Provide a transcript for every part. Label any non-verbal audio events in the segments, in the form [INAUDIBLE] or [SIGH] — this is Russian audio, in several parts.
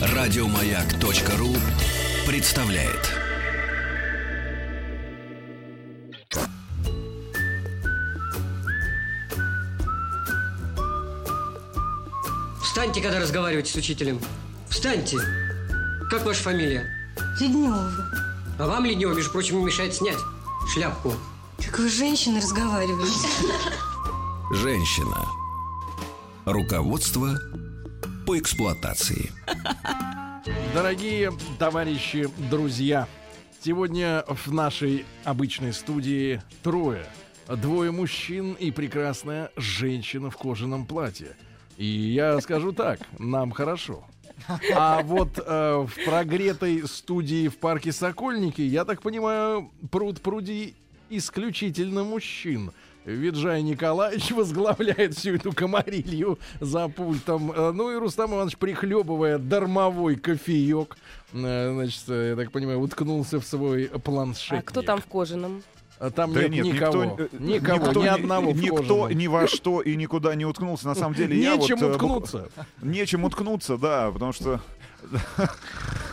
Радиомаяк.ру представляет. Встаньте, когда разговариваете с учителем. Встаньте. Как ваша фамилия? Леднева. А вам, Леднева, между прочим, не мешает снять шляпку. Как вы с женщиной разговариваете? Женщина. Руководство по эксплуатации. Дорогие товарищи, друзья, сегодня в нашей обычной студии трое. Двое мужчин и прекрасная женщина в кожаном платье. И я скажу так, нам хорошо. А вот э, в прогретой студии в парке Сокольники, я так понимаю, пруд пруди исключительно мужчин. Виджай Николаевич [LAUGHS] возглавляет всю эту комарилью за пультом. Э, Ну и Рустам Иванович, прихлебывая дармовой кофеек, э, значит, э, я так понимаю, уткнулся в свой планшет. А кто там в кожаном? Там Да нет, нет, никого. никто, никого, никто ни одного Никто ни во что и никуда не уткнулся. На самом деле я вот... Нечем уткнуться. Нечем уткнуться, да, потому что [LAUGHS]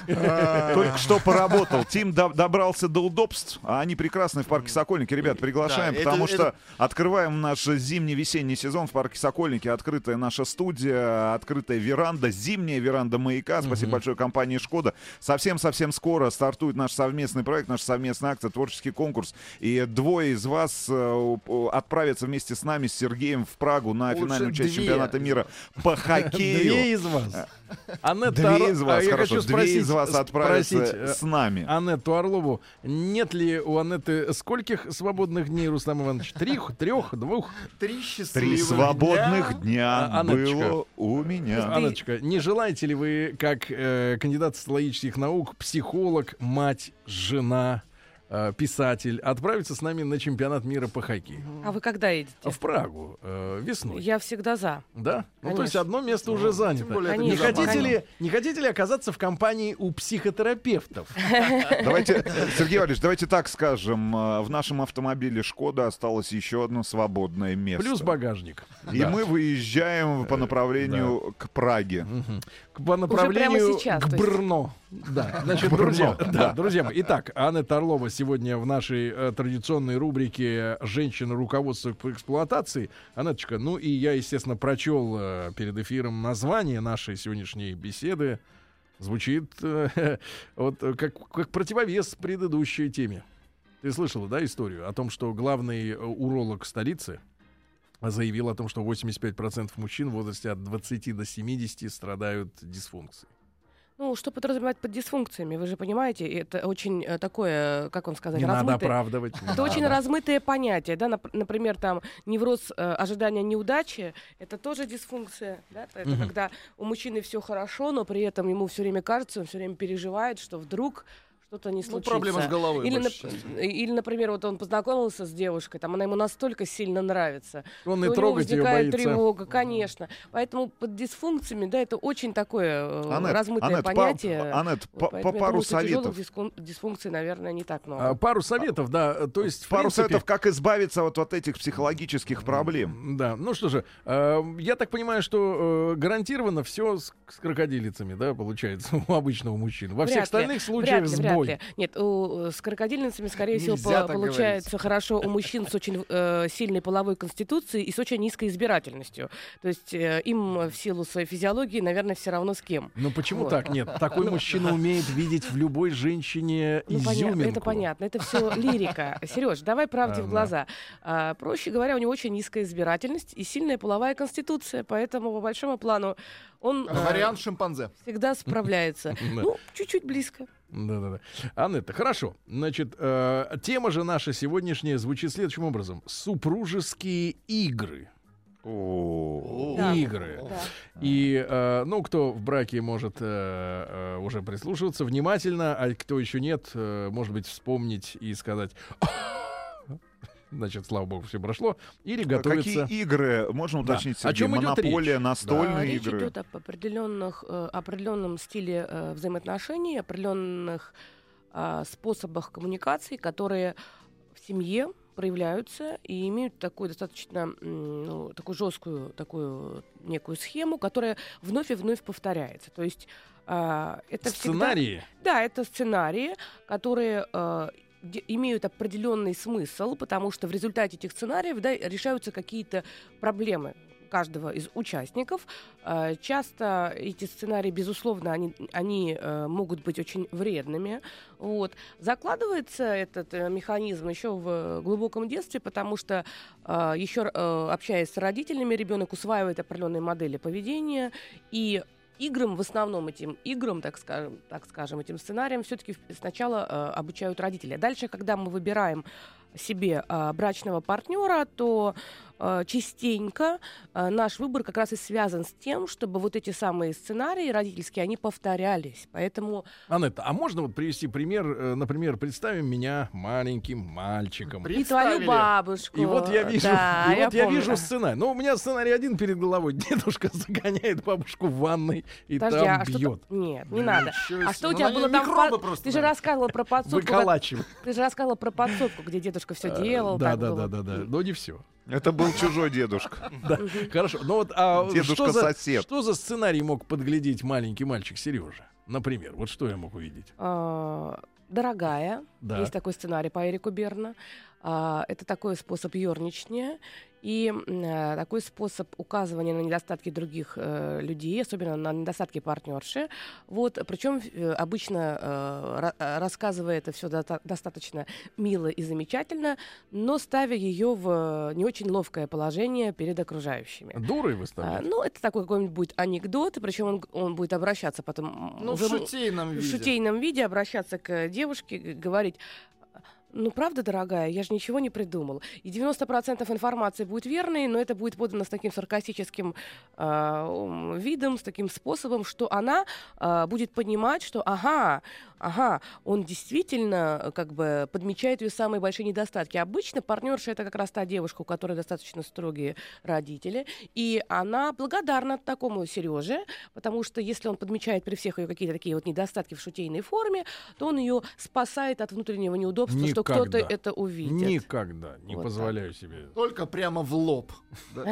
только что поработал. Тим до- добрался до удобств, а они прекрасны в парке Сокольники. Ребят, приглашаем, потому что открываем наш зимний-весенний сезон в парке Сокольники. Открытая наша студия, открытая веранда, зимняя веранда маяка. Спасибо большое компании Шкода. Совсем-совсем скоро стартует наш совместный проект, наша совместная акция, творческий конкурс. И двое из вас э, у- отправятся вместе с нами, с Сергеем, в Прагу на финальную часть чемпионата мира по [LAUGHS] хоккею. Две из вас. Анетта Две из вас, а я хорошо, хочу две спросить- вас спросить, э, с нами. Анетту Орлову, нет ли у Анетты скольких свободных дней, Рустам Иванович? Трех, трех, двух? Три Три счастливых свободных дня А, Анеточка. было у меня. Анночка, не желаете ли вы, как э, кандидат социологических наук, психолог, мать, жена, э, писатель, отправиться с нами на чемпионат мира по хоккею? А вы когда едете? В Прагу э, весной. Я всегда за. Да? Ну, то есть Конечно. одно место уже занято. более это не, хотите ли, не хотите ли оказаться в компании у психотерапевтов? [LAUGHS] Давайте, Сергей Валерьевич, давайте так скажем. э, В нашем автомобиле Шкода осталось еще одно свободное место. Плюс багажник. И Да. мы выезжаем по направлению к Праге. По направлению сейчас, к. Брно. Да, [LAUGHS] значит, друзья, да. друзья мои. Итак, Анна Орлова сегодня в нашей э, традиционной рубрике «Женщина. Руководство по эксплуатации». Анеточка, ну и я, естественно, прочел э, перед эфиром название нашей сегодняшней беседы. Звучит э, [LAUGHS] вот э, как, как противовес предыдущей теме. Ты слышала, да, историю о том, что главный э, уролог столицы заявил о том, что 85% мужчин в возрасте от 20 до 70 страдают дисфункцией. Ну, что подразумевать под дисфункциями? Вы же понимаете, это очень э, такое, как вам сказать, Не надо размытое. оправдывать. не Это очень надо. размытое понятие, да, нап- например, там невроз э, ожидания неудачи, это тоже дисфункция, да, это Мгм. когда у мужчины все хорошо, но при этом ему все время кажется, он все время переживает, что вдруг что-то не Ну, случится. проблема с головой. Или, нап- частью. или, например, вот он познакомился с девушкой, там она ему настолько сильно нравится, Он и трогать ее боится. тревога, конечно. Поэтому под дисфункциями, да, это очень такое э, Анет, размытое Анет, па- понятие. По, поэтому по я пару думаю, советов. дискун- дисфункций, наверное, не так много. А, Пару советов, да. То есть, Пару принципе, советов, как избавиться вот от этих психологических проблем. Да, ну что же, э, я так понимаю, что э, гарантированно все с, с крокодилицами, да, получается, [LAUGHS] у обычного мужчины. Во всех Вряд ли, остальных случаях вряд ли, вряд ли. Нет, у, э, с крокодильницами, скорее всего, Нельзя так получается хорошо у мужчин с очень э, сильной половой конституцией и с очень низкой избирательностью. То есть э, им в силу своей физиологии, наверное, все равно с кем. Ну почему Вот. так? Нет, такой мужчина умеет видеть в любой женщине Ну, понятно, изюминку. это понятно, это все лирика. Сереж, давай правде в глаза. А, проще говоря, у него очень низкая избирательность и сильная половая конституция, поэтому по большому плану он э, Вариант шимпанзе. всегда справляется. [LAUGHS] Ну, чуть-чуть близко. Да-да-да. Анетта, хорошо. Значит, э, тема же наша сегодняшняя звучит следующим образом. Супружеские игры. О, Да. Игры. Да. И, э, ну, кто в браке может э, э, уже прислушиваться внимательно, а кто еще нет, э, может быть, вспомнить и сказать... Значит, слава богу, все прошло. Или готовиться... Какие игры, можно Да. уточнить, О Сергей? чем идет Монополия, речь? настольные А, Речь игры. идет об определенных, э, определенном стиле э, взаимоотношений, определенных а, способах коммуникации, которые в семье проявляются и имеют такую достаточно ну, такую жесткую такую некую схему, которая вновь и вновь повторяется. То есть а, это всегда- Сценарии. да, это сценарии, которые э, имеют определенный смысл, потому что в результате этих сценариев да, решаются какие-то проблемы каждого из участников. Э, Часто эти сценарии, безусловно, они, они э, могут быть очень вредными. Вот. Закладывается этот э, механизм еще в глубоком детстве, потому что еще общаясь с родителями, ребенок усваивает определенные модели поведения, и играм, в основном этим играм, так скажем, так скажем этим сценариям, все-таки сначала э, обучают родители. Дальше, когда мы выбираем себе э, брачного партнера, то частенько э, наш выбор как раз и связан с тем, чтобы вот эти самые сценарии родительские, они повторялись. Поэтому Анетта, а можно вот привести пример? э, Например, представим меня маленьким мальчиком. и твою бабушку. И вот я вижу, Да, и вот я, помню. вижу сценарий. Ну, у меня сценарий один перед головой. [LAUGHS] Дедушка загоняет бабушку в ванной и Подожди, там а бьет. Нет, не надо. Ничего А что у Ну, тебя на было там? Ты же рассказывала про подсобку. Выколачивает. Ты же рассказывала про подсобку, где дедушка все делал. Да, да, да, да, да. Но не все. Это был чужой дедушка. [LAUGHS] Да, хорошо. Ну вот, а что за, что за сценарий мог подглядеть маленький мальчик Сережа? Например, вот что я мог увидеть? А, Дорогая, Да. есть такой сценарий по Эрику Берна. А, Это такой способ ерничания и э, такой способ указывания на недостатки других э, людей, особенно на недостатки партнерши. Вот, причем э, обычно э, ра- э, рассказывая это все достаточно мило и замечательно, но ставя ее в не очень ловкое положение перед окружающими. Дурой А, выставлять? ну, это такой какой-нибудь будет анекдот, причем он, он будет обращаться потом Ну, в уже м- шутейном в виде. шутейном виде обращаться к девушке, говорить, ну, правда, дорогая, я же ничего не придумал. И 90% информации будет верной, но это будет подано с таким саркастическим м, видом, с таким способом, что она а, будет понимать, что ага, ага, он действительно э, как бы подмечает ее самые большие недостатки. Обычно партнерша это как раз та девушка, у которой достаточно строгие родители, и она благодарна такому Сереже, потому что если он подмечает при всех ее какие-то такие вот недостатки в шутейной форме, то он ее спасает от внутреннего неудобства, что кто-то это увидит. Никогда не Вот позволяю себе. Только прямо в лоб. [LAUGHS]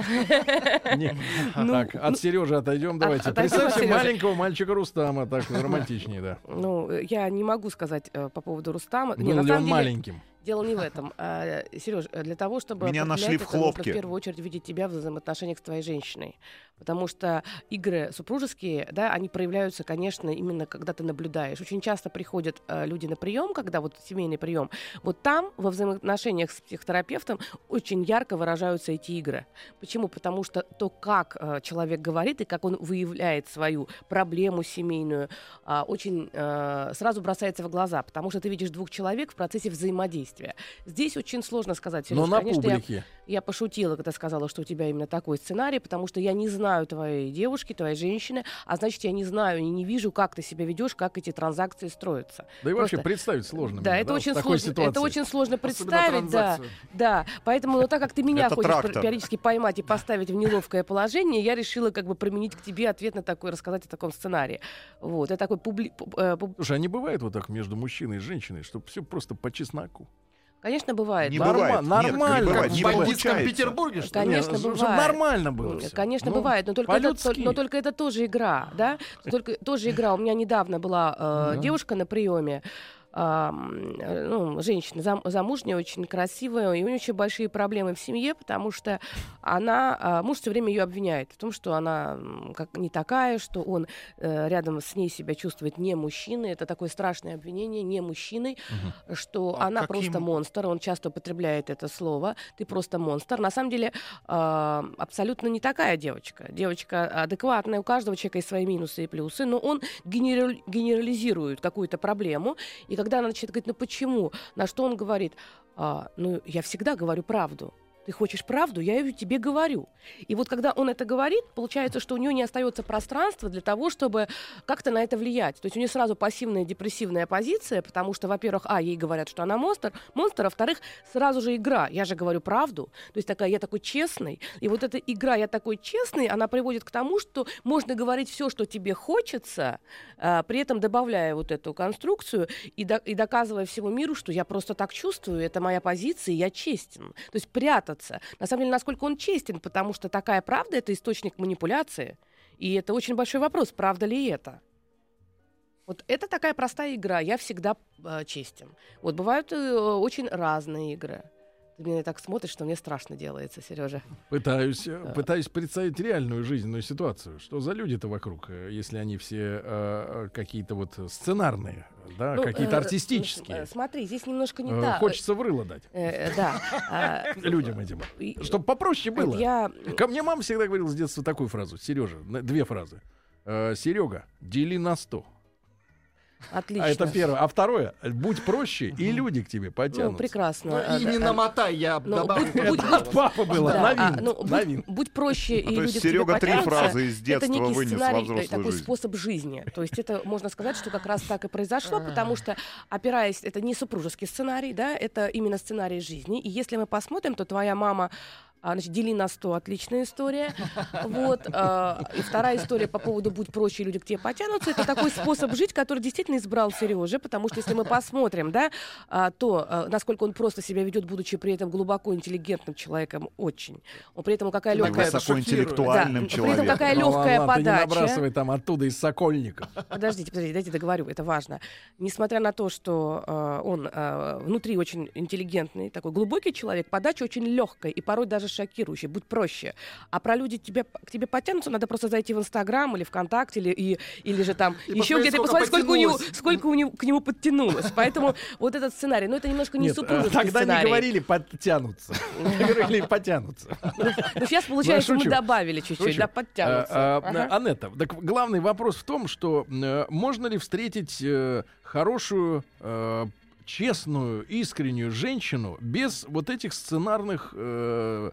Ну, Так, от Сережи отойдем. Давайте. Представьте маленького мальчика Рустама, так романтичнее, да. Ну, я не могу сказать э, по поводу Рустама. Не, Был на ли самом он деле, маленьким? Дело не в этом. [LAUGHS] Сереж, для того, чтобы Меня нашли в хлопке. в первую очередь видеть тебя в взаимоотношениях с твоей женщиной. Потому что игры супружеские, да, они проявляются, конечно, именно когда ты наблюдаешь. Очень часто приходят э, люди на прием, когда вот семейный прием. Вот там, во взаимоотношениях с психотерапевтом, очень ярко выражаются эти игры. Почему? Потому что то, как э, человек говорит и как он выявляет свою проблему семейную, а, очень э, сразу бросается в глаза, потому что ты видишь двух человек в процессе взаимодействия. Здесь очень сложно сказать, Но Серёж, на конечно, я- публике. я пошутила, когда сказала, что у тебя именно такой сценарий, потому что я не знаю твоей девушки, твоей женщины, а значит, я не знаю и не вижу, как ты себя ведешь, как эти транзакции строятся. Да и вообще Просто- представить сложно. Да, мне, это вот очень в такой сложно. Это очень сложно представить, да, да. Поэтому, ну так как ты меня Это хочешь трактор. периодически поймать и поставить в неловкое положение, я решила как бы применить к тебе ответ на такой, рассказать о таком сценарии. Вот, это такой публи... пуб- э, Слушай, а не бывает вот так между мужчиной и женщиной, чтобы все просто по чесноку? Конечно, бывает. Не Норма- бывает. Нет, нормально. не Как бывает. в Не бандитском. Петербурге, что ли? Конечно, Не, чтобы бывает. нормально было М, всё. Конечно, Ну, бывает, но только, это, то- но только это тоже игра, да? Только тоже игра. У меня недавно была э, Да. девушка на приеме, ну, женщина зам- замужняя, очень красивая, и у нее очень большие проблемы в семье, потому что она, а, муж все время ее обвиняет в том, что она как не такая, что он э, рядом с ней себя чувствует не мужчиной. Это такое страшное обвинение, не мужчиной, что А она каким- просто монстр. Он часто употребляет это слово. Ты просто монстр. На самом деле а, абсолютно не такая девочка. Девочка адекватная, у каждого человека есть свои минусы и плюсы, но он генерал- генерализирует какую-то проблему. И когда она начинает говорить, ну почему? На что он говорит, «А, ну я всегда говорю правду. Ты хочешь правду, я ее тебе говорю. И вот когда он это говорит, получается, что у нее не остается пространства для того, чтобы как-то на это влиять. То есть у нее сразу пассивная депрессивная позиция, потому что, во-первых, а, ей говорят, что она монстр, монстр, а во-вторых, сразу же игра. Я же говорю правду. То есть такая, я такой честный. И вот эта игра, я такой честный, она приводит к тому, что можно говорить все, что тебе хочется, а, при этом добавляя вот эту конструкцию и, до- и доказывая всему миру, что я просто так чувствую, это моя позиция, я честен. То есть прятаться. На самом деле, насколько он честен, потому что такая правда — это источник манипуляции. И это очень большой вопрос, правда ли это. Вот это такая простая игра. Я всегда э, честен. Вот бывают э, очень разные игры. Ты меня так смотришь, что мне страшно делается, Сережа. Пытаюсь, э, пытаюсь представить реальную жизненную ситуацию. Что за люди-то вокруг, э, если они все э, э, какие-то вот сценарные, да, Ну, какие-то э, артистические. э, Смотри, здесь немножко не Э, так. Хочется в рыло дать Э, э, да. А, людям этим. Чтобы попроще было. Я Ко мне мама всегда говорила с детства такую фразу. Сережа, две фразы. Серега, дели на сто. Отлично. А это первое. А второе, будь проще, и люди к тебе Ну, потянутся. прекрасно. Ну, А, и не а, намотай, я ну, добавлю. будь- Это папы было. Да, а, ну, будь, проще, и то есть люди к тебе Серега три фразы из это детства некий вынес во сценарий, э, взрослую такой жизнь. способ жизни. То есть это можно сказать, что как раз так и произошло, потому что опираясь, это не супружеский сценарий, да, это именно сценарий жизни. И если мы посмотрим, то твоя мама а, значит, дели на 100, отличная история. Вот. а, И вторая история по поводу «будь проще, люди к тебе потянутся». Это такой способ жить, который действительно избрал Сережа, потому что если мы посмотрим, да, а, то а, насколько он просто себя ведет, будучи при этом глубоко интеллигентным человеком, очень. Он при этом какая легкая... высокоинтеллектуальным Да, при этом человеком. какая Ну, легкая ладно, Ты не подача. набрасывай там оттуда из Сокольников. Подождите, подождите, дайте договорю, это важно. Несмотря на то, что э, он э, внутри очень интеллигентный, такой глубокий человек, подача очень легкая и порой даже шокирующая. Будь проще. А про люди тебя, к тебе потянутся, надо просто зайти в Инстаграм или ВКонтакте, или, и, или же там И еще где-то, посмотреть, сколько, у него, сколько у него, к нему подтянулось. Поэтому вот этот сценарий, ну это немножко не э, супружеский тогда не говорили подтянутся. [LAUGHS] Говорили потянутся. Ну сейчас, получается, мы добавили чуть-чуть, да, подтянутся. А, а, Ага. Анетта, так главный вопрос в том, что э, можно ли встретить э, хорошую, э, честную, искреннюю женщину без вот этих сценарных э,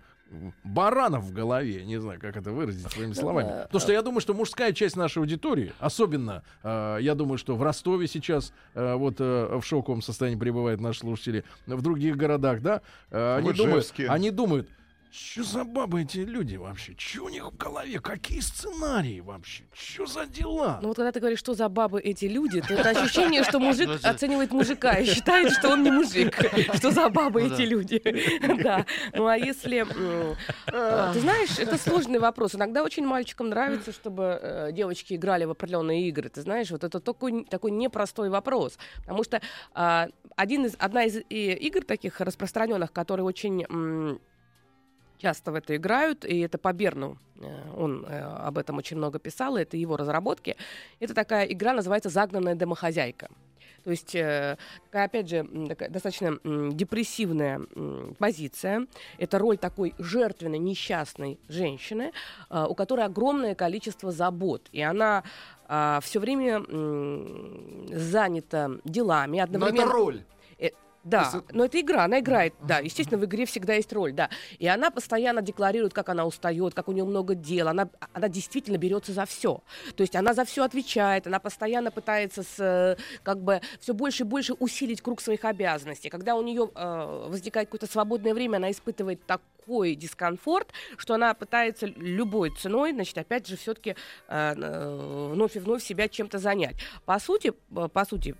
баранов в голове, не знаю, как это выразить своими словами. Потому что я думаю, что мужская часть нашей аудитории, особенно, э, я думаю, что в Ростове сейчас э, вот э, в шоковом состоянии пребывают наши слушатели, в других городах, да, э, они думают, они думают, что за бабы эти люди вообще? Что у них в голове? Какие сценарии вообще? Что за дела? Ну вот когда ты говоришь, что за бабы эти люди, то это [LAUGHS] ощущение, что мужик оценивает мужика и считает, что он не мужик. [LAUGHS] Что за бабы эти люди. [LAUGHS] Да. Ну а если... э, Ты знаешь, это сложный вопрос. Иногда очень мальчикам нравится, чтобы э, девочки играли в определенные игры. Ты знаешь, вот это такой, такой непростой вопрос. Потому что а, один из, одна из э, игр таких распространенных, которые очень часто в это играют, и это по Берну. э, Он э, об этом очень много писал, и это его разработки. Это такая игра, называется «Загнанная домохозяйка». То есть, э, такая, опять же, такая достаточно депрессивная позиция. Это роль такой жертвенной, несчастной женщины, у которой огромное количество забот. И она все время занята делами. Но Одновременно... это роль. Да, есть но это игра, она играет, да, естественно, в игре всегда есть роль, да. И она постоянно декларирует, как она устает, как у нее много дел, она, она действительно берется за все. То есть она за все отвечает, она постоянно пытается с, э, как бы все больше и больше усилить круг своих обязанностей. Когда у нее э, возникает какое-то свободное время, она испытывает такой дискомфорт, что она пытается любой ценой, значит, опять же, все-таки вновь и вновь себя чем-то занять. По сути, э, по сути,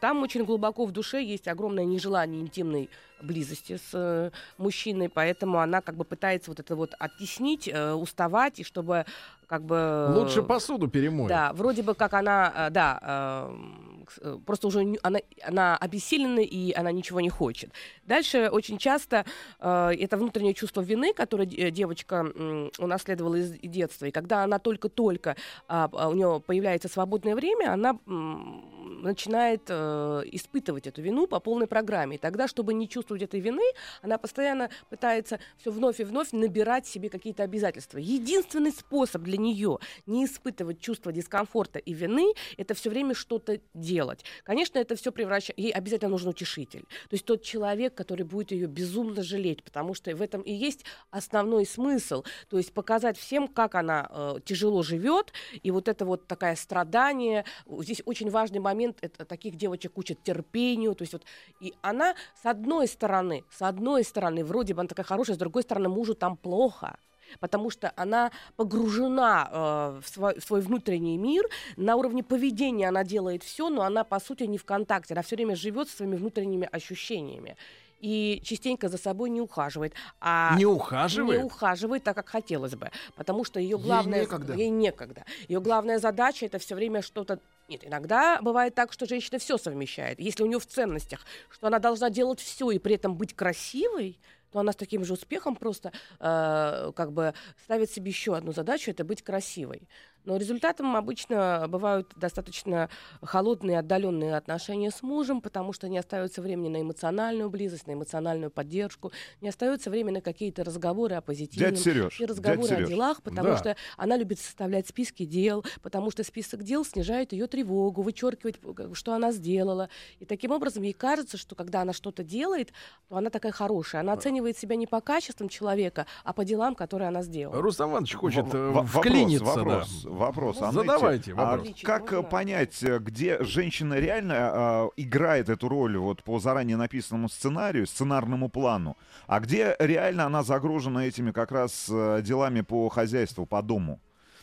там очень глубоко в душе есть огромное нежелание интимной близости с э, мужчиной, поэтому она как бы пытается вот это вот оттеснить, э, уставать, и чтобы как бы... Лучше посуду перемой. Да, вроде бы как она, э, да, э, просто уже она, она обессилена и она ничего не хочет. Дальше очень часто э, это внутреннее чувство вины, которое де- девочка м, унаследовала из детства. И когда она только-только а, у нее появляется свободное время, она м, начинает э, испытывать эту вину по полной программе. И тогда, чтобы не чувствовать этой вины, она постоянно пытается все вновь и вновь набирать себе какие-то обязательства. Единственный способ для нее не испытывать чувство дискомфорта и вины, это все время что-то делать. Конечно, это все превращает... Ей обязательно нужен утешитель. То есть тот человек, который будет ее безумно жалеть, потому что в этом и есть основной смысл. То есть показать всем, как она э, тяжело живет, и вот это вот такое страдание. Здесь очень важный момент, это таких девочек учат терпению. То есть вот, и она, с одной стороны, с одной стороны, вроде бы она такая хорошая, с другой стороны, мужу там плохо потому что она погружена э, в, свой, в свой внутренний мир, на уровне поведения она делает все, но она, по сути, не в контакте, она все время живет своими внутренними ощущениями и частенько за собой не ухаживает. А Не ухаживает? Не ухаживает так, как хотелось бы. Потому что ее главное... некогда. Ей некогда. Ее главная задача это все время что-то... Нет, иногда бывает так, что женщина все совмещает. Если у нее в ценностях, что она должна делать все и при этом быть красивой, то она с таким же успехом просто э, как бы ставит себе еще одну задачу это быть красивой. Но результатом обычно бывают достаточно холодные, отдаленные отношения с мужем, потому что не остается времени на эмоциональную близость, на эмоциональную поддержку, не остается времени на какие-то разговоры о позитивном. Дядь Сереж, и разговоры дядь о делах, потому Да. что она любит составлять списки дел, потому что список дел снижает ее тревогу, вычеркивать, э, что она сделала. И таким образом ей кажется, что когда она что-то делает, то она такая хорошая. Она оценивает себя не по качествам человека, а по делам, которые она сделала. Рустам Иванович хочет В- э, в- вклиниться. да. Вопрос. Ну, Анетте, задавайте а вопрос. как э, Можно? понять, э, где женщина реально э, играет эту роль вот по заранее написанному сценарию, сценарному плану, а где реально она загружена этими как раз э, делами по хозяйству, по дому?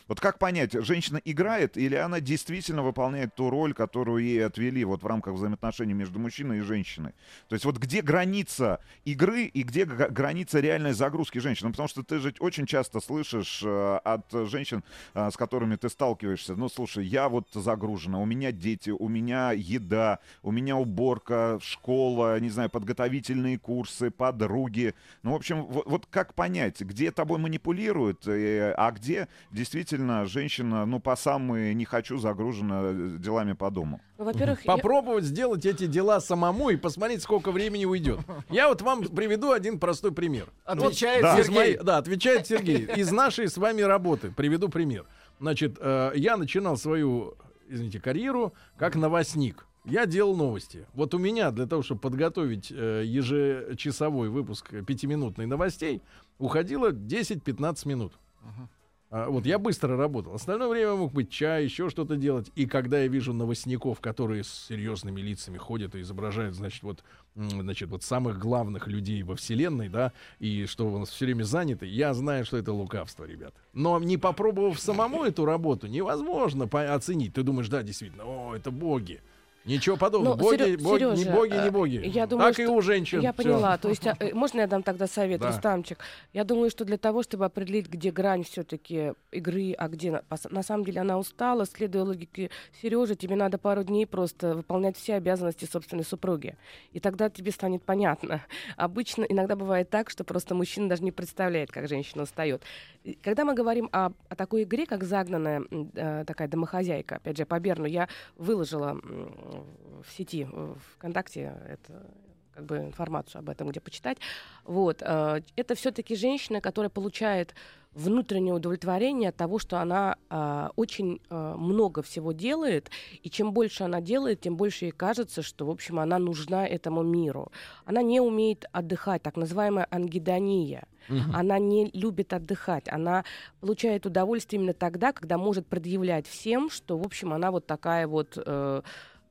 Вот как понять, женщина играет или она действительно выполняет ту роль, которую ей отвели вот в рамках взаимоотношений между мужчиной и женщиной? То есть вот где граница игры и где граница реальной загрузки женщины? Ну, Потому что ты же очень часто слышишь э, от женщин, э, с которыми ты сталкиваешься, ну слушай, я вот загружена, у меня дети, у меня еда, у меня уборка, школа, не знаю, подготовительные курсы, подруги. Ну, в общем, вот, вот как понять, где тобой манипулируют, э, а где действительно женщина, ну, по самой не хочу, загружена э, делами по дому? Ну, во-первых, я- Попробовать сделать эти дела самому и посмотреть, сколько времени уйдет. Я вот вам приведу один простой пример. Отвечает Да. Сергей. моей- да, отвечает Сергей. Из нашей с вами работы. Приведу пример. Значит, э, я начинал свою, извините, карьеру как новостник. Я делал новости. Вот у меня для того, чтобы подготовить э, ежечасовой выпуск пятиминутной новостей, уходило 10-15 минут. А, вот я быстро работал. Остальное время мог быть чай, еще что-то делать. И когда я вижу новостников, которые с серьезными лицами ходят и изображают, значит, вот, значит, вот самых главных людей во вселенной, да, и что у нас все время заняты, я знаю, что это лукавство, ребят. Но не попробовав самому эту работу, невозможно оценить. Ты думаешь, да, действительно, о, это боги. Ничего подобного. Ну, боги, Серё- боги, не Серёжа, боги, не э, боги. я думаю, так и что- у женщин. Я Всё. поняла. То есть, а, можно я дам тогда совет, Да. Рустамчик? Я думаю, что для того, чтобы определить, где грань все-таки игры, а где на, на самом деле она устала, следуя логике Сережи, тебе надо пару дней просто выполнять все обязанности собственной супруги. И тогда тебе станет понятно. Обычно иногда бывает так, что просто мужчина даже не представляет, как женщина устает. И Когда мы говорим о, о такой игре, как загнанная э, такая домохозяйка, опять же, по Берну, я выложила в сети, в ВКонтакте это как бы информацию об этом, где почитать. Вот. э, Это все-таки женщина, которая получает внутреннее удовлетворение от того, что она э, очень э, много всего делает, и чем больше она делает, тем больше ей кажется, что, в общем, она нужна этому миру. Она не умеет отдыхать, так называемая ангидония. Она не любит отдыхать. Она получает удовольствие именно тогда, когда может предъявлять всем, что, в общем, она вот такая вот э,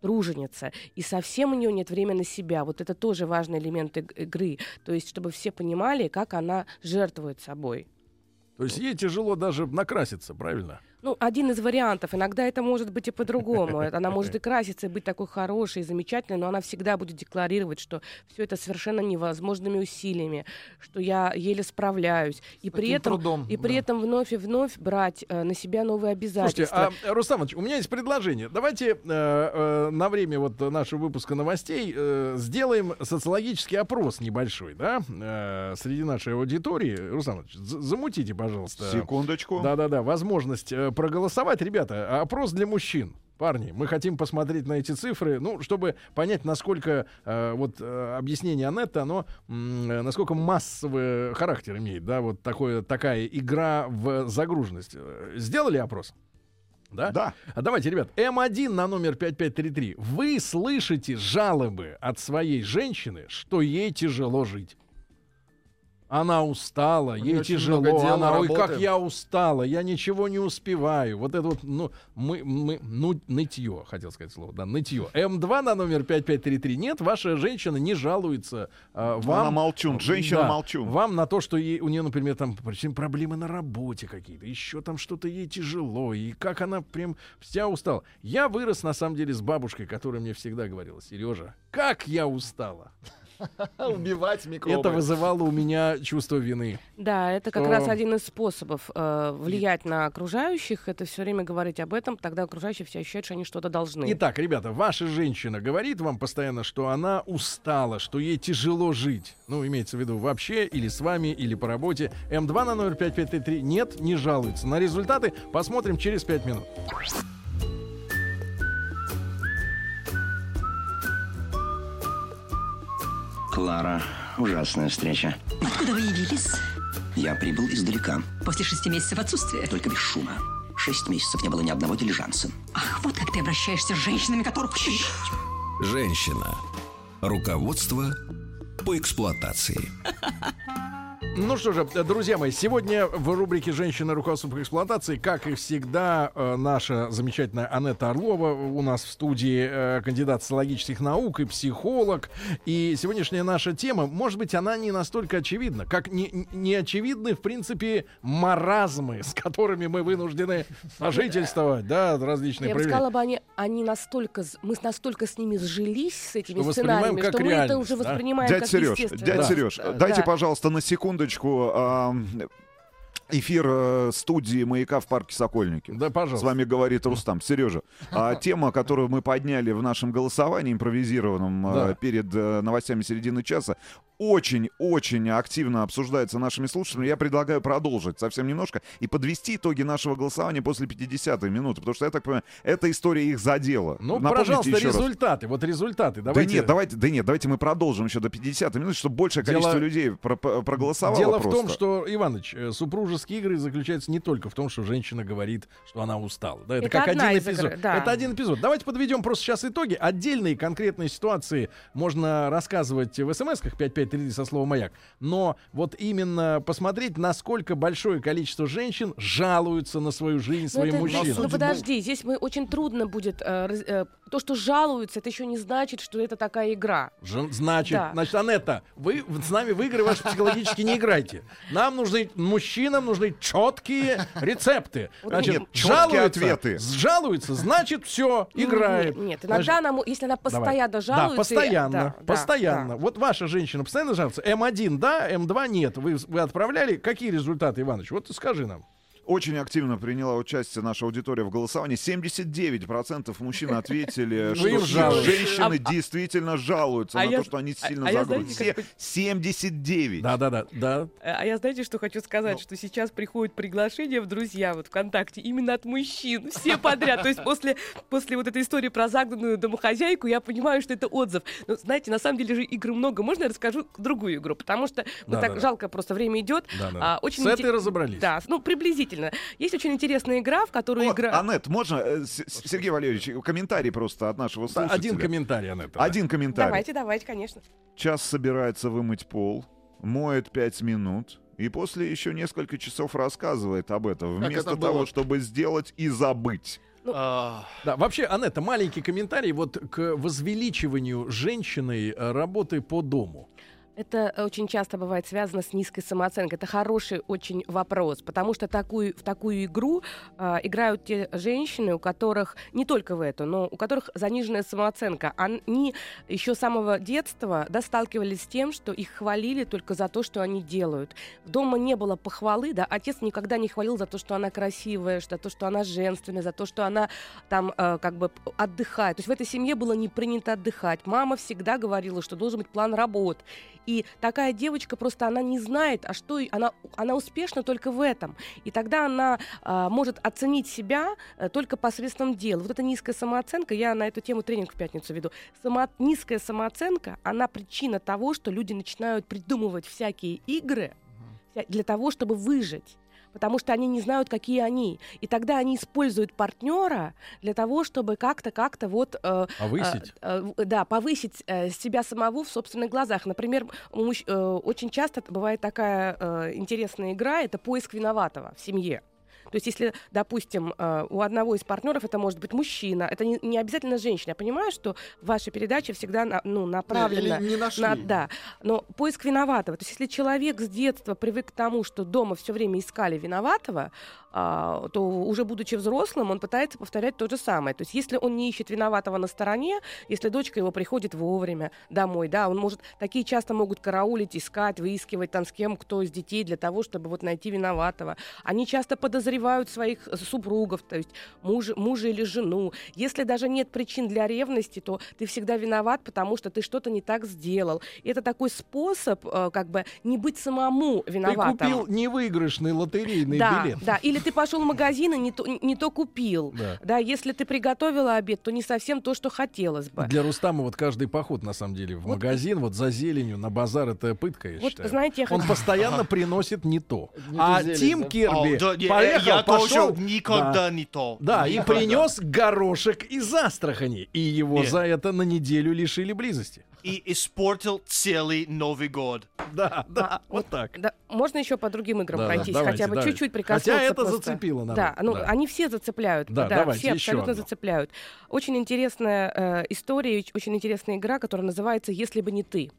труженица. И совсем у нее нет времени на себя. Вот это тоже важный элемент иг- игры. То есть, чтобы все понимали, как она жертвует собой. То есть ей тяжело даже накраситься, правильно? Ну, один из вариантов. Иногда это может быть и по-другому. [LAUGHS] Она может и краситься, и быть такой хорошей, и замечательной, но она всегда будет декларировать, что все это совершенно невозможными усилиями, что я еле справляюсь. И при этом, трудом, и при да. этом вновь и вновь брать э, на себя новые Слушайте, обязательства. а, Рустам Иванович, у меня есть предложение. Давайте э, э, на время вот нашего выпуска новостей э, сделаем социологический опрос небольшой, да, э, среди нашей аудитории. Рустам Иванович, за- замутите, пожалуйста. Секундочку. Да-да-да, возможность э, проголосовать, ребята. Опрос для мужчин. парни, мы хотим посмотреть на эти цифры, ну, чтобы понять, насколько э, вот э, объяснение Анетты, оно э, насколько массовый характер имеет, да, вот такое, такая игра в загруженность. Э, Сделали опрос? Да? Да. А давайте, ребят, М1 на номер 5533. Вы слышите жалобы от своей женщины, что ей тяжело жить? Она устала, У ей тяжело, она, ой, как работы». я устала, я ничего не успеваю. Вот это вот, ну, мы, мы, ну, нытье, хотел сказать слово, да, нытье. М2 на номер 5533. Нет, ваша женщина не жалуется э, вам. Она молчун, женщина Да, молчун. Вам на то, что ей, у нее, например, там причем проблемы на работе какие-то, еще там что-то ей тяжело, и как она прям вся устала. Я вырос, на самом деле, с бабушкой, которая мне всегда говорила, Сережа, как я устала. [LAUGHS] Убивать микробы. Это вызывало у меня чувство вины. Да, это как раз один из способов э, влиять на окружающих. Это все время говорить об этом, тогда окружающие все ощущают, что они что-то должны. Итак, ребята, ваша женщина говорит вам постоянно, что она устала, что ей тяжело жить. Ну, имеется в виду вообще, или с вами, или по работе. М2 на номер 5533 нет, не жалуется. На результаты посмотрим через 5 минут. Клара, ужасная встреча. Откуда вы явились? Я прибыл издалека, После шести месяцев отсутствия. только без шума. Шесть месяцев не было ни одного дилижанса. Ах, вот как ты обращаешься с женщинами, которых... Женщина. Руководство по эксплуатации. Ну что же, друзья мои, сегодня в рубрике «Женщина. Руководство по эксплуатации», как и всегда, э, наша замечательная Анетта Орлова у нас в студии, э, кандидат социологических наук и психолог. И сегодняшняя наша тема, может быть, она не настолько очевидна, как не, не очевидны, в принципе, маразмы, с которыми мы вынуждены сожительствовать, да, различные Я бы сказала бы, они, они настолько, мы настолько с ними сжились, с этими Что сценариями, как что мы это уже да? воспринимаем Дядь как Сереж, дядь Да. Сереж, Да. дайте, Да. пожалуйста, на секундочку эфир э, студии «Маяка» в парке Сокольники. Да, С пожалуйста. вами говорит Рустам. Сережа, а, [LAUGHS] тема, которую мы подняли в нашем голосовании импровизированном э, Да. перед э, новостями середины часа, очень-очень активно обсуждается нашими слушателями. Я предлагаю продолжить совсем немножко и подвести итоги нашего голосования после 50-й минуты, потому что, я так понимаю, эта история их задела. Ну, Напомните пожалуйста, еще раз. результаты. Вот результаты. Давайте. Да нет, давайте, да нет, давайте мы продолжим еще до 50 минут, чтобы большее Дело- количество людей про- про- проголосовало Дело просто. в том, что, Иваныч, э, супружеские игры заключаются не только в том, что женщина говорит, что она устала. Да, это, Это как один из эпизод. игр, да. Это один эпизод. Давайте подведем просто сейчас итоги. Отдельные конкретные ситуации можно рассказывать в смс-ках 5533 со словом «Маяк». Но вот именно посмотреть, насколько большое количество женщин жалуются на свою жизнь Ну, своим это- мужчинам. Ну подожди, здесь мы очень трудно будет э, э, то, что жалуются, это еще не значит, что это такая игра. Ж- Значит, Да. значит, Анетта, вы с нами в игры ваши психологически не играйте. Нам нужны, мужчинам нужны четкие рецепты. Значит, Нет, чёткие жалуется, ответы. Жалуется, значит, все, играет. Нет, иногда Значит, она, мо- если она давай. постоянно жалуется... Да, постоянно, да, да, постоянно. да. Вот ваша женщина постоянно жалуется. М1 да, М2 нет. Вы, вы отправляли. Какие результаты, Иваныч? Вот скажи нам. Очень активно приняла участие наша аудитория в голосовании. 79% мужчин [LAUGHS] ответили, Вы что им их жалуетесь. женщины действительно жалуются а на то, что они сильно а загружены. Все 79. Да, да, да, да. А я знаете, что хочу сказать? Ну. Что сейчас приходят приглашения в друзья вот ВКонтакте именно от мужчин. Все подряд. То есть после, после вот этой истории про загнанную домохозяйку я понимаю, что это отзыв. Но знаете, на самом деле же игр много. Можно я расскажу другую игру? Потому что Да, так да, жалко, просто время идет. Да, да. А, очень С этой разобрались. Да, ну приблизительно. Есть очень интересная игра, в которую Вот, игра... Анет, можно, э, Сергей Валерьевич, комментарий просто от нашего слушателя. Один комментарий, да. Один комментарий. Давайте, давайте, конечно. Час собирается вымыть пол, моет пять минут, и после еще несколько часов рассказывает об этом, Как вместо это было? того, чтобы сделать и забыть. А, Да, вообще, Анетта, маленький комментарий вот к возвеличиванию женщиной э, работы по дому. Это очень часто бывает связано с низкой самооценкой. Это хороший очень вопрос, потому что такую, в такую игру а, играют те женщины, у которых, не только в эту, но у которых заниженная самооценка. Они еще с самого детства да, сталкивались с тем, что их хвалили только за то, что они делают. Дома не было похвалы, да, отец никогда не хвалил за то, что она красивая, за то, что она женственная, за то, что она там э, как бы отдыхает. То есть в этой семье было не принято отдыхать. Мама всегда говорила, что должен быть план работ. И такая девочка просто она не знает, а что она она успешна только в этом, и тогда она а, может оценить себя э, только посредством дела. Вот эта низкая самооценка, я на эту тему тренинг в пятницу веду. Само- низкая самооценка, она причина того, что люди начинают придумывать всякие игры для того, чтобы выжить. Потому что они не знают, какие они. И тогда они используют партнера для того, чтобы как-то, как-то вот... э, Повысить. э, э, да, повысить э, себя самого в собственных глазах. Например, у мужч- э, очень часто бывает такая э, интересная игра, это поиск виноватого в семье. То есть, если, допустим, э, у одного из партнеров это может быть мужчина, это не, не обязательно женщина. Я понимаю, что ваша передача всегда на- ну, направлена не нашли. на- да, но поиск виноватого. То есть, если человек с детства привык к тому, что дома все время искали виноватого, а, то уже будучи взрослым, он пытается повторять то же самое. То есть, если он не ищет виноватого на стороне, если дочка его приходит вовремя домой, да, он может, такие часто могут караулить, искать, выискивать там с кем, кто из детей для того, чтобы вот найти виноватого. Они часто подозревают своих э, супругов, то есть мужа, мужа или жену. Если даже нет причин для ревности, то ты всегда виноват, потому что ты что-то не так сделал. И это такой способ, э, как бы, не быть самому Ты виноватым. купил невыигрышный лотерейный да, билет. да. Или ты пошел в магазин и не то, не то купил. Да. если ты приготовила обед, то не совсем то, что хотелось бы. Для Рустама вот каждый поход, на самом деле, в Вот- магазин, вот за зеленью, на базар, это пытка, я Вот, считаю. знаете, я Он хочу- постоянно [LAUGHS] приносит не то. Не а зелень, Тим да? Кирби О, да, я- поехал, я пошел, тоже никогда да, не то. Да, и Никогда. принес горошек из Астрахани. И его Нет. за это на неделю лишили близости. И испортил целый Новый год. Да, да, вот так. Да, можно еще по другим играм Да, да, пройтись, давайте, хотя бы давайте. чуть-чуть прикоснуться. Хотя это просто. зацепило народ, Да, ну да. они все зацепляют. Да, Да, давайте все еще абсолютно одну. зацепляют. Очень интересная э, история, и очень интересная игра, которая называется «Если бы не ты».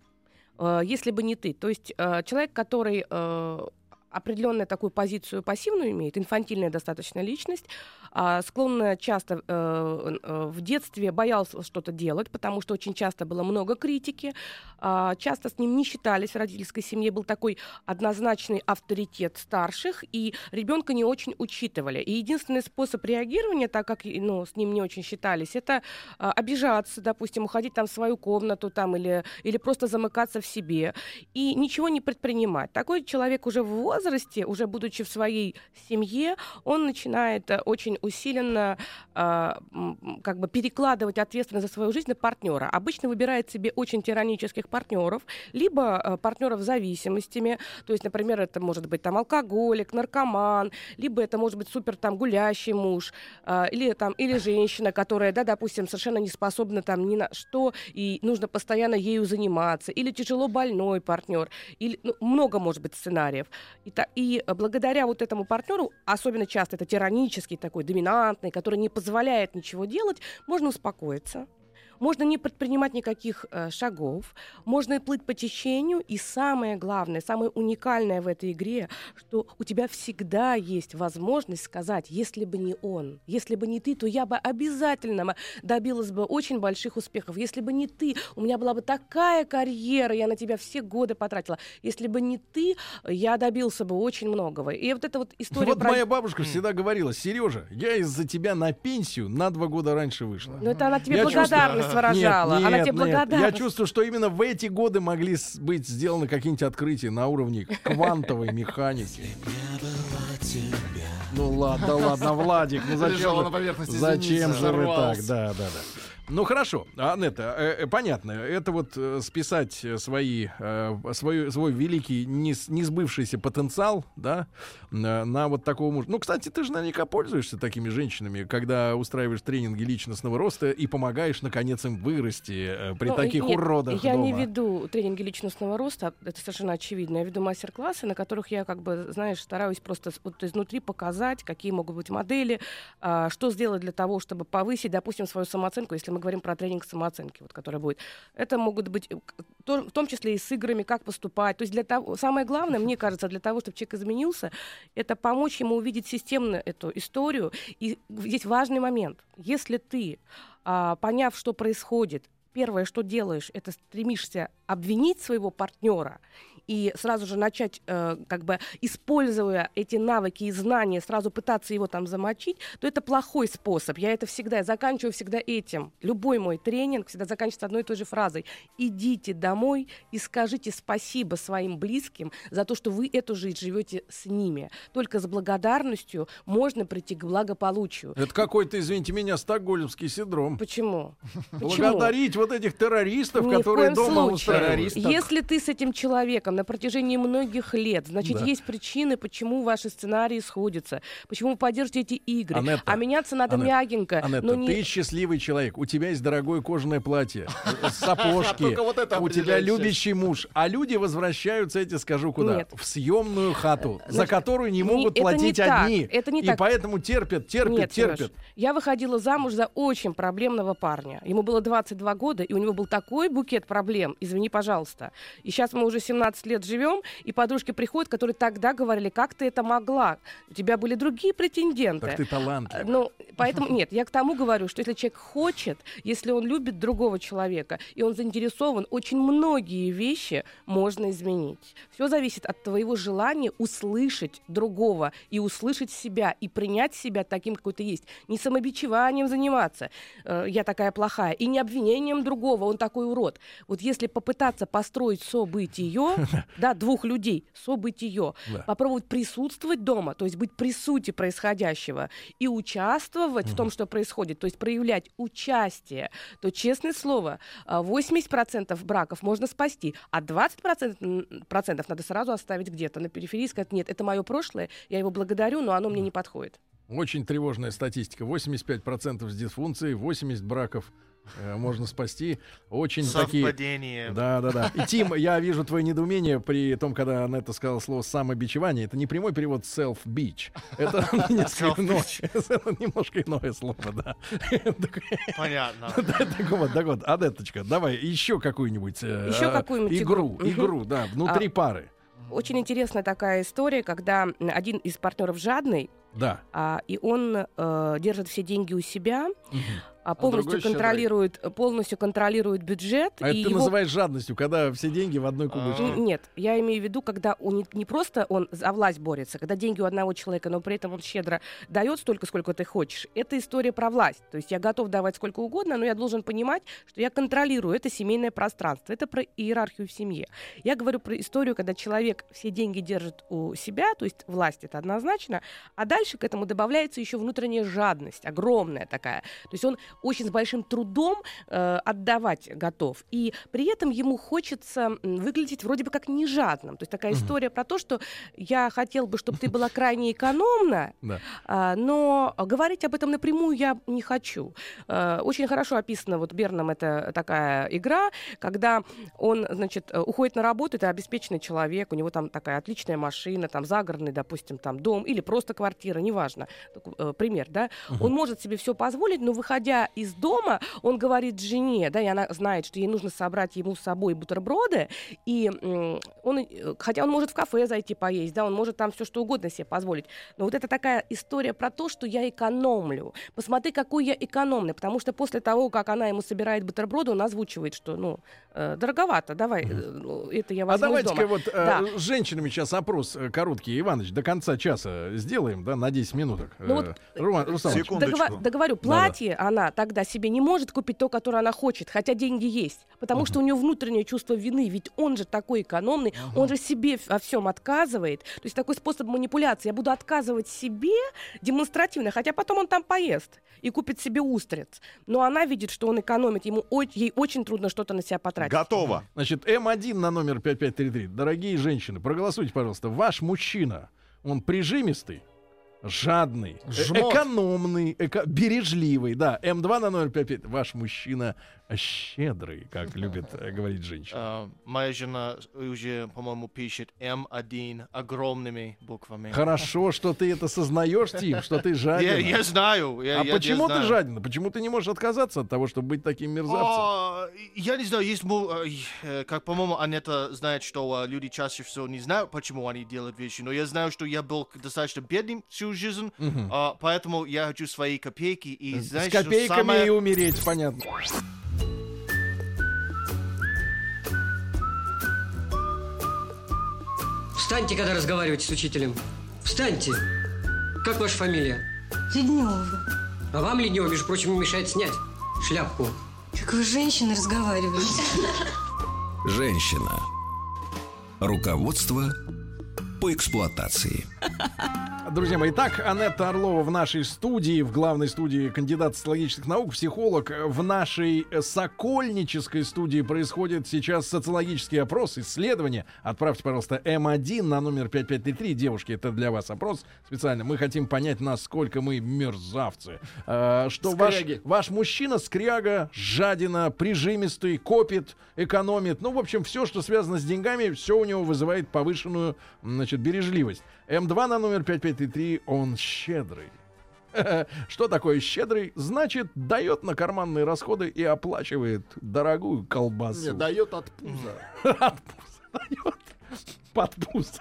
Э, «Если бы не ты». То есть э, человек, который э, определенную такую позицию пассивную имеет, инфантильная достаточно личность, а, склонная часто э, э, в детстве боялся что-то делать, потому что очень часто было много критики, а, часто с ним не считались в родительской семье, был такой однозначный авторитет старших, и ребенка не очень учитывали. И единственный способ реагирования, так как ну, с ним не очень считались, это а, обижаться, допустим, уходить там в свою комнату там, или, или просто замыкаться в себе и ничего не предпринимать. Такой человек уже в возрасте, уже будучи в своей семье, он начинает э, очень усиленно а, как бы перекладывать ответственность за свою жизнь на партнера. Обычно выбирает себе очень тиранических партнеров, либо э, партнеров с зависимостями, то есть, например, это может быть там алкоголик, наркоман, либо это может быть супер там гулящий муж, а, или там или женщина, которая, да, допустим, совершенно не способна там ни на что и нужно постоянно ею заниматься, или тяжело больной партнер, или ну, много может быть сценариев. И, и э, благодаря вот этому партнеру, особенно часто это тиранический такой доминантный, который не позволяет ничего делать, можно успокоиться. Можно не предпринимать никаких э, шагов, можно плыть по течению, и самое главное, самое уникальное в этой игре, что у тебя всегда есть возможность сказать, если бы не он, если бы не ты, то я бы обязательно добилась бы очень больших успехов. Если бы не ты, у меня была бы такая карьера, я на тебя все годы потратила. Если бы не ты, я добился бы очень многого. И вот эта вот история Вот про... моя бабушка всегда говорила, Сережа, я из-за тебя на пенсию на два года раньше вышла. Ну, это она тебе Я благодарность выражала. Нет, она нет, тебе нет. благодарность. Я чувствую, что именно в эти годы могли быть сделаны какие-нибудь открытия на уровне квантовой механики. Ну ладно, ладно, Владик, ну зачем, Лежала вы- на поверхности, зачем же вы так? Да, да, да. Ну хорошо, Анетта, э, э, понятно. Это вот э, списать э, свои, э, свой, свой великий не, не сбывшийся потенциал, да, на, на вот такого мужа. Ну, кстати, ты же наверняка пользуешься такими женщинами, когда устраиваешь тренинги личностного роста и помогаешь, наконец, им вырасти э, при Ну, таких нет, уродах Я дома. не веду тренинги личностного роста, это совершенно очевидно. Я веду мастер-классы, на которых я, как бы, знаешь, стараюсь просто вот изнутри показать, какие могут быть модели, а, что сделать для того, чтобы повысить, допустим, свою самооценку, если мы говорим про тренинг самооценки, вот, который будет. Это могут быть, э, в том числе и с играми, как поступать. То есть для того, самое главное, мне кажется, для того, чтобы человек изменился, это помочь ему увидеть системно эту историю. И здесь важный момент. Если ты, а, поняв, что происходит, первое, что делаешь, это стремишься обвинить своего партнера и сразу же начать, э, как бы, используя эти навыки и знания, сразу пытаться его там замочить, то это плохой способ. Я это всегда, я заканчиваю всегда этим. Любой мой тренинг всегда заканчивается одной и той же фразой. Идите домой и скажите спасибо своим близким за то, что вы эту жизнь живете с ними. Только с благодарностью можно прийти к благополучию. Это какой-то, извините меня, стокгольмский синдром. Почему? [LAUGHS] Почему? Благодарить вот этих террористов, Ни которые дома случае. устраивают. Если ты с этим человеком на протяжении многих лет, значит, Да. есть причины, почему ваши сценарии сходятся, почему вы поддержите эти игры. Анетта, а меняться надо Анетта, мягенько. Анетта, но не... ты счастливый человек. У тебя есть дорогое кожаное платье, э, [LAUGHS] сапожки, у тебя любящий муж. А люди возвращаются, тебе скажу, куда? В съемную хату, за Значит, которую не могут платить одни. это не И так. поэтому терпят, терпят, терпят. я выходила замуж за очень проблемного парня. Ему было 22 года, и у него был такой букет проблем. Извини, пожалуйста. И сейчас мы уже 17 лет живем, и подружки приходят, которые тогда говорили, как ты это могла? У тебя были другие претенденты. Так ты талантлив. Ну, поэтому нет, я к тому говорю, что если человек хочет, если он любит другого человека, и он заинтересован, очень многие вещи можно изменить. Все зависит от твоего желания услышать другого и услышать себя, и принять себя таким, какой ты есть. Не самобичеванием заниматься, э, я такая плохая, и не обвинением другого, он такой урод. Вот если попытаться построить событие, [LAUGHS] да, двух людей, событие, Да. попробовать присутствовать дома, то есть быть при сути происходящего и участвовать в том, что происходит, то есть проявлять участие, то, честное слово, а, 80% браков можно спасти, а 20% м, процентов надо сразу оставить где-то на периферии и сказать, нет, это мое прошлое, я его благодарю, но оно мне не подходит. Очень тревожная статистика. 85% с дисфункцией, 80 браков можно спасти. Очень такие... Совпадение. Да, да, да. И Тим, я вижу твое недоумение при том, когда Анетта сказала слово самобичевание. Это не прямой перевод self-beach. [LAUGHS] Это немножко иное слово, да. Понятно. [LAUGHS] Да, Так вот, так вот, Анетточка, давай еще какую-нибудь э, Еще э, какую-нибудь игру, игру. Да, внутри А, пары. Очень интересная такая история, когда один из партнеров жадный, Да. а, и он э, держит все деньги у себя, а полностью щедрый. контролирует, полностью контролирует бюджет. А это ты его- называешь жадностью, когда все деньги в одной кубышке. Н- Нет, я имею в виду, когда он не, не просто он за власть борется, когда деньги у одного человека, но при этом он щедро дает столько, сколько ты хочешь. Это история про власть. То есть я готов давать сколько угодно, но я должен понимать, что я контролирую это семейное пространство. Это про иерархию в семье. Я говорю про историю, когда человек все деньги держит у себя, то есть власть это однозначно, а дальше к этому добавляется еще внутренняя жадность, огромная такая. То есть он очень с большим трудом э, отдавать готов. И при этом ему хочется выглядеть вроде бы как не жадным. То есть такая история про то, что я хотел бы, чтобы ты была крайне экономна, [LAUGHS] а, но говорить об этом напрямую я не хочу. Э, Очень хорошо описано вот Берном это такая игра, когда он, значит, э, уходит на работу, это обеспеченный человек, у него там такая отличная машина, там загородный, допустим, там дом или просто квартира, неважно, э, пример, да, он может себе все позволить, но выходя из дома, он говорит жене, да, и она знает, что ей нужно собрать ему с собой бутерброды, и он, э, хотя он может в кафе зайти поесть, да, он может там все что угодно себе позволить, но вот это такая история про то, что я экономлю. Посмотри, какой я экономный, потому что после того, как она ему собирает бутерброды, он озвучивает, что, ну, э, дороговато, давай, э, ну, это я А возьму из давайте-ка вот Да. с женщинами сейчас опрос короткий, Иваныч, до конца часа сделаем, да, на 10 минуток. Ну вот, Руслан-. Догова- договорю, платье она тогда себе не может купить то, которое она хочет, хотя деньги есть. Потому что у нее внутреннее чувство вины, ведь он же такой экономный, он же себе во всем отказывает. То есть такой способ манипуляции. Я буду отказывать себе демонстративно, хотя потом он там поест и купит себе устриц. Но она видит, что он экономит, ему, ей очень трудно что-то на себя потратить. Готово. Значит, М1 на номер 5533. Дорогие женщины, проголосуйте, пожалуйста. Ваш мужчина, он прижимистый, жадный, э- Жмот. экономный, эко- бережливый. Да, М2 на номер 55. Ваш мужчина щедрый, как любит э, говорить женщина. А, моя жена уже, по-моему, пишет М1 огромными буквами. Хорошо, что ты это сознаешь, Тим, что ты Я, жадина. я знаю. Я, а я- я почему ты знаю. жадина? Почему ты не можешь отказаться от того, чтобы быть таким мерзавцем? А, я не знаю, есть, му- э, как, по-моему, Анетта знает, что э, люди чаще всего не знают, почему они делают вещи, но я знаю, что я был достаточно бедным всю жизнь, а, поэтому я хочу свои копейки, и знаешь, С копейками что самое... и умереть, понятно. Встаньте, когда разговариваете с учителем. Встаньте. Как ваша фамилия? Леднева. А вам, Леднева, между прочим, не мешает снять шляпку. Как вы с женщиной разговариваете? Женщина. Руководство по эксплуатации. Друзья мои, итак, Анетта Орлова в нашей студии, в главной студии кандидат социологических наук, психолог. В нашей сокольнической студии происходит сейчас социологический опрос, исследование. Отправьте, пожалуйста, М1 на номер 5533. Девушки, это для вас опрос специально. Мы хотим понять, насколько мы мерзавцы. А, что ваш, ваш мужчина скряга, жадина, прижимистый, копит, экономит. Ну, в общем, все, что связано с деньгами, все у него вызывает повышенную, значит, бережливость. М2 на номер 5533, он щедрый. [LAUGHS] Что такое щедрый? Значит, дает на карманные расходы и оплачивает дорогую колбасу. Не, дает от пуза. [LAUGHS] От пуза дает. Под пузо.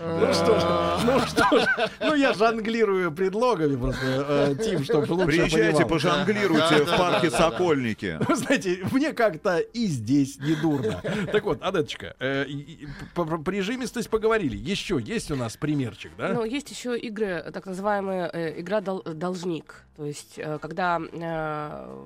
Ну что ж, ну что ж, ну я жонглирую предлогами просто, э, Тим, чтобы лучше Приезжайте, пожонглируйте в парке Сокольники. Вы знаете, мне как-то и здесь не дурно. Так вот, Адеточка, э, про прижимистость поговорили. Еще есть у нас примерчик, да? Ну, есть еще игры, так называемая э, игра дол- должник. То есть, э, когда э,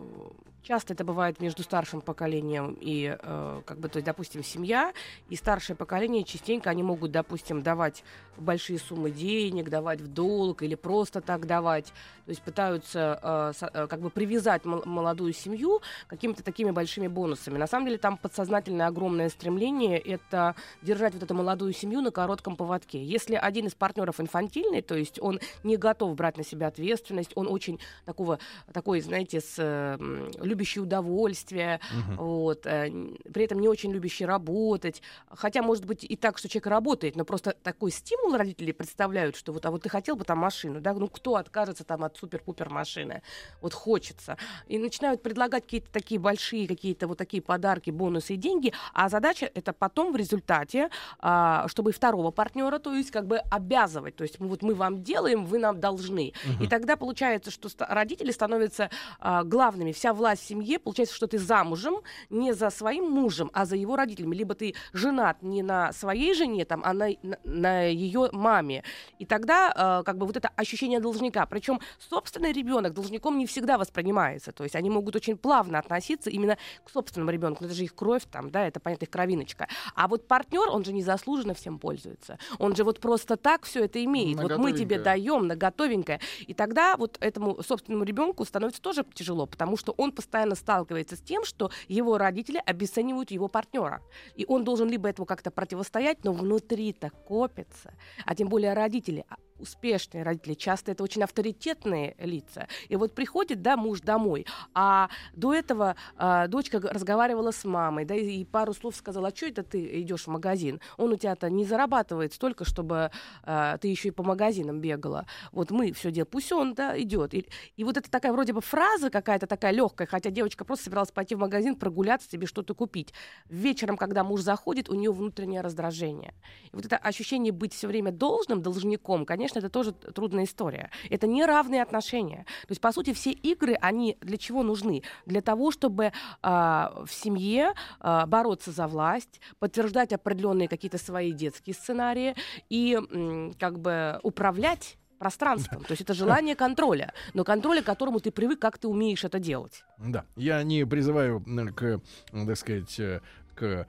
часто это бывает между старшим поколением и, э, как бы, то есть, допустим, семья, и старшее поколение частенько они могут, допустим, давать большие суммы денег, давать в долг или просто так давать. То есть пытаются э, э, как бы привязать мол- молодую семью какими-то такими большими бонусами. На самом деле там подсознательное огромное стремление это держать вот эту молодую семью на коротком поводке. Если один из партнеров инфантильный, то есть он не готов брать на себя ответственность, он очень такого, такой, знаете, с, э, любящий удовольствие, вот, э, при этом не очень любящий работать. Хотя, может быть, и так, что человек работает, но просто такой стимул родители представляют, что вот, а вот ты хотел бы там машину, да, ну кто откажется там от супер-пупер машины? Вот хочется. И начинают предлагать какие-то такие большие, какие-то вот такие подарки, бонусы и деньги, а задача это потом в результате, а, чтобы и второго партнера, то есть как бы обязывать, то есть вот мы вам делаем, вы нам должны. И тогда получается, что родители становятся а, главными, вся власть семье, получается, что ты замужем не за своим мужем, а за его родителями, либо ты женат не на своей жене, там, а на, на, на ее маме. И тогда а, как бы вот это ощущение должника, причем собственный ребенок должником не всегда воспринимается, то есть они могут очень плавно относиться именно к собственному ребенку, это же их кровь там, да, это понятно их кровиночка. А вот партнер, он же незаслуженно всем пользуется, он же вот просто так все это имеет. Вот мы тебе даем на готовенькое, и тогда вот этому собственному ребенку становится тоже тяжело, потому что он постоянно сталкивается с тем, что его родители обесценивают его партнера. И он должен либо этому как-то противостоять, но внутри-то копится. А тем более родители, а, успешные родители, часто это очень авторитетные лица. И вот приходит, да, муж домой, а до этого а, дочка разговаривала с мамой, да, и пару слов сказала, а что это ты идешь в магазин? Он у тебя-то не зарабатывает столько, чтобы а, ты еще и по магазинам бегала. Вот мы все делаем, пусть он, да, идет. И, и вот это такая вроде бы фраза какая-то такая легкая, хотя девочка просто собиралась пойти в магазин, прогуляться, себе что-то купить. Вечером, когда муж заходит, у нее внутреннее раздражение. И вот это ощущение быть все время должным, должником, конечно, это тоже трудная история. Это неравные отношения. То есть, по сути, все игры, они для чего нужны? Для того, чтобы а, в семье а, бороться за власть, подтверждать определенные какие-то свои детские сценарии и м, как бы управлять пространством. То есть это желание контроля, но контроля, к которому ты привык, как ты умеешь это делать. Да, я не призываю к, так сказать, э, к-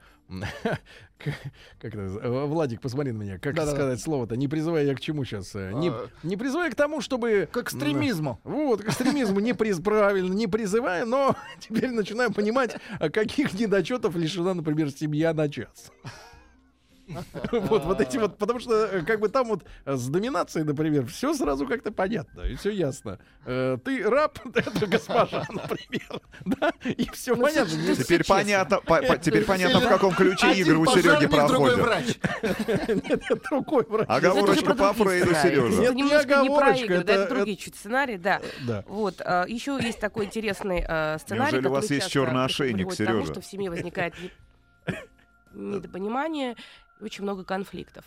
как это, э, Владик, посмотри на меня, как Да-да-да. сказать слово-то, не призываю я к чему сейчас, не, А. не призываю к тому, чтобы... К экстремизму. Вот, к экстремизму не приз, правильно, не призываю, но [LAUGHS] теперь начинаю понимать, каких недочетов лишена, например, семья на час. [LAUGHS] Вот, вот эти вот, потому что э, как бы там вот э, с доминацией, например, все сразу как-то понятно, и все ясно. Э, Ты раб, [LAUGHS] это госпожа, [LAUGHS] например, да, и все понятно. не Теперь понятно, по- по- теперь понятно, в каком ключе игры у Сереги проходят. врач. Нет, нет, другой врач. Оговорочка по Фрейду. Сережа. Это Нет, не немножко не про оговорочка, игры, да, это- другие чуть сценарии, да. Да. Вот, еще есть такой интересный сценарий, Неужели у вас есть черный ошейник, Сережа? что в семье возникает не- недопонимание очень много конфликтов.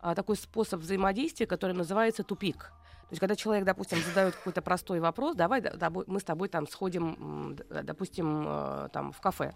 А, такой способ взаимодействия, который называется тупик. То есть, когда человек, допустим, задает какой-то простой вопрос, давай да- да, мы с тобой там сходим, д- допустим, э, там в кафе.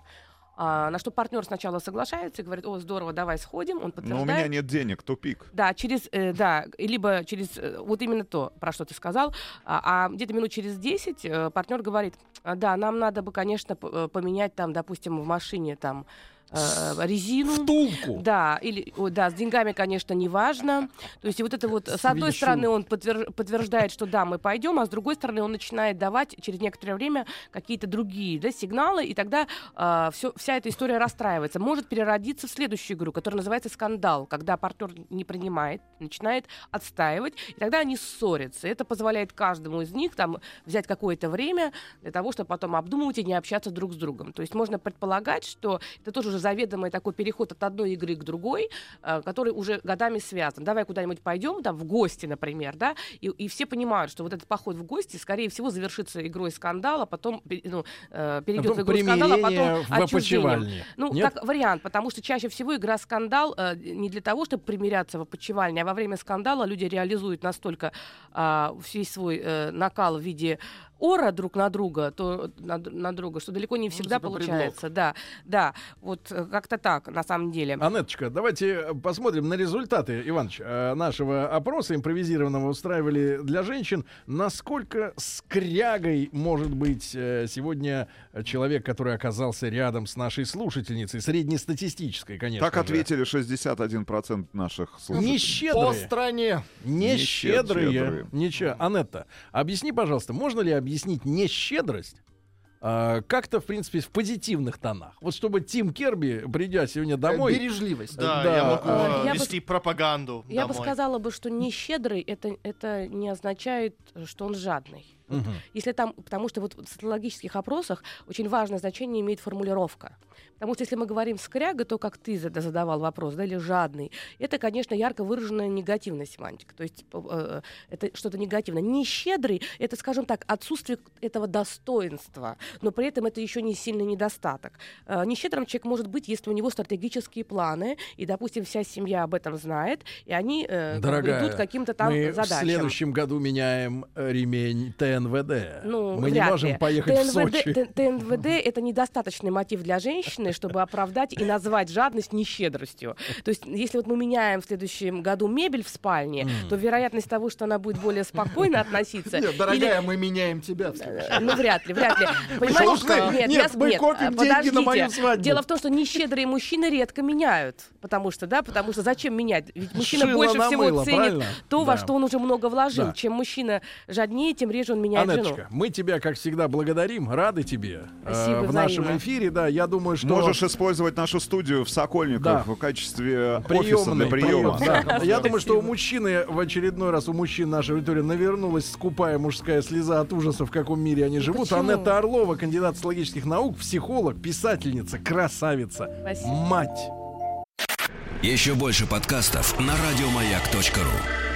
А, на что партнер сначала соглашается и говорит, о, здорово, давай сходим. Он Но подтверждает. у меня нет денег, тупик. Да, через, э, да, либо через, э, вот именно то, про что ты сказал, а, а где-то минут через 10 э, партнер говорит, «А, да, нам надо бы, конечно, э, поменять там, допустим, в машине там э, резину. Втулку. Да, или, о, да, с деньгами, конечно, не важно. То есть вот это вот, с одной Свечу. стороны, он подтвер- подтверждает, что да, мы пойдем, а с другой стороны, он начинает давать через некоторое время какие-то другие да, сигналы, и тогда а, всё- вся эта история расстраивается. Может переродиться в следующую игру, которая называется скандал, когда партнер не принимает, начинает отстаивать, и тогда они ссорятся. Это позволяет каждому из них там взять какое-то время для того, чтобы потом обдумывать и не общаться друг с другом. То есть можно предполагать, что это тоже уже заведомый такой переход от одной игры к другой, э, который уже годами связан. Давай куда-нибудь пойдем, там, в гости, например, да, и, и все понимают, что вот этот поход в гости, скорее всего, завершится игрой скандала, потом ну, э, перейдет Потом в игру скандала, а потом в опочивальне. Ну, Нет? как вариант, потому что чаще всего игра скандал э, не для того, чтобы примиряться в опочивальне, а во время скандала люди реализуют настолько а, весь свой накал в виде ора друг на друга, то на, на друга, что далеко не всегда типа получается. Да, да, вот э, как-то так на самом деле. Анеточка, давайте э, посмотрим на результаты, Иваныч, э, нашего опроса импровизированного устраивали для женщин. Насколько скрягой может быть сегодня человек, который оказался рядом с нашей слушательницей, среднестатистической, конечно Так же. ответили 61% наших Не слушателей. По щедрые. стране. Не Не щедрые. щедрые. Ничего. Анетта, объясни, пожалуйста, можно ли объяснить нещедрость а, как-то, в принципе, в позитивных тонах? Вот чтобы Тим Керби, придя сегодня домой... Бережливость. Да, Да, я могу а, э, я бы- вести пропаганду Я бы домой. сказала бы, что не щедрый это, это не означает, что он жадный. Вот. Если там, потому что вот в социологических опросах очень важное значение имеет формулировка. Потому что если мы говорим скряга, то как ты зада- задавал вопрос, да, или жадный, это, конечно, ярко выраженная негативная семантика. То есть э, это что-то негативное. Не щедрый, это, скажем так, отсутствие этого достоинства, но при этом это еще не сильный недостаток. Э, нещедрым человек может быть, если у него стратегические планы, и, допустим, вся семья об этом знает, и они э, Дорогая, идут к каким-то там мы в задачам. следующем году меняем э, ремень ТНВД. Ну, мы не можем ли. поехать в ТНВД, Сочи. Т- ТНВД это недостаточный мотив для женщины, чтобы оправдать и назвать жадность нещедростью. То есть, если вот мы меняем в следующем году мебель в спальне, то вероятность того, что она будет более спокойно относиться. Нет, или- дорогая, мы меняем тебя. в Э, Ну, вряд ли, вряд ли. [LAUGHS] Понимаешь, нет, Нет, мы нет, копим деньги на мою свадьбу. Дело в том, что нещедрые мужчины редко меняют. Потому что, да, потому что зачем менять? Ведь мужчина больше всего ценит то, во что он уже много вложил. Чем мужчина жаднее, тем реже он меняет жену. Анеточка, мы тебя, как всегда, благодарим, рады тебе э, Спасибо, в нашем взаимно. эфире. Да, я думаю, что Можешь использовать нашу студию в Сокольниках Да. в качестве офиса приемный, для приема. прием, да. Я думаю, что у мужчины в очередной раз у мужчин нашей аудитории навернулась скупая мужская слеза от ужаса, в каком мире они живут. почему? Анетта Орлова, кандидат социологических наук, психолог, писательница, красавица, Спасибо. мать. Еще больше подкастов на радиомаяк.ру.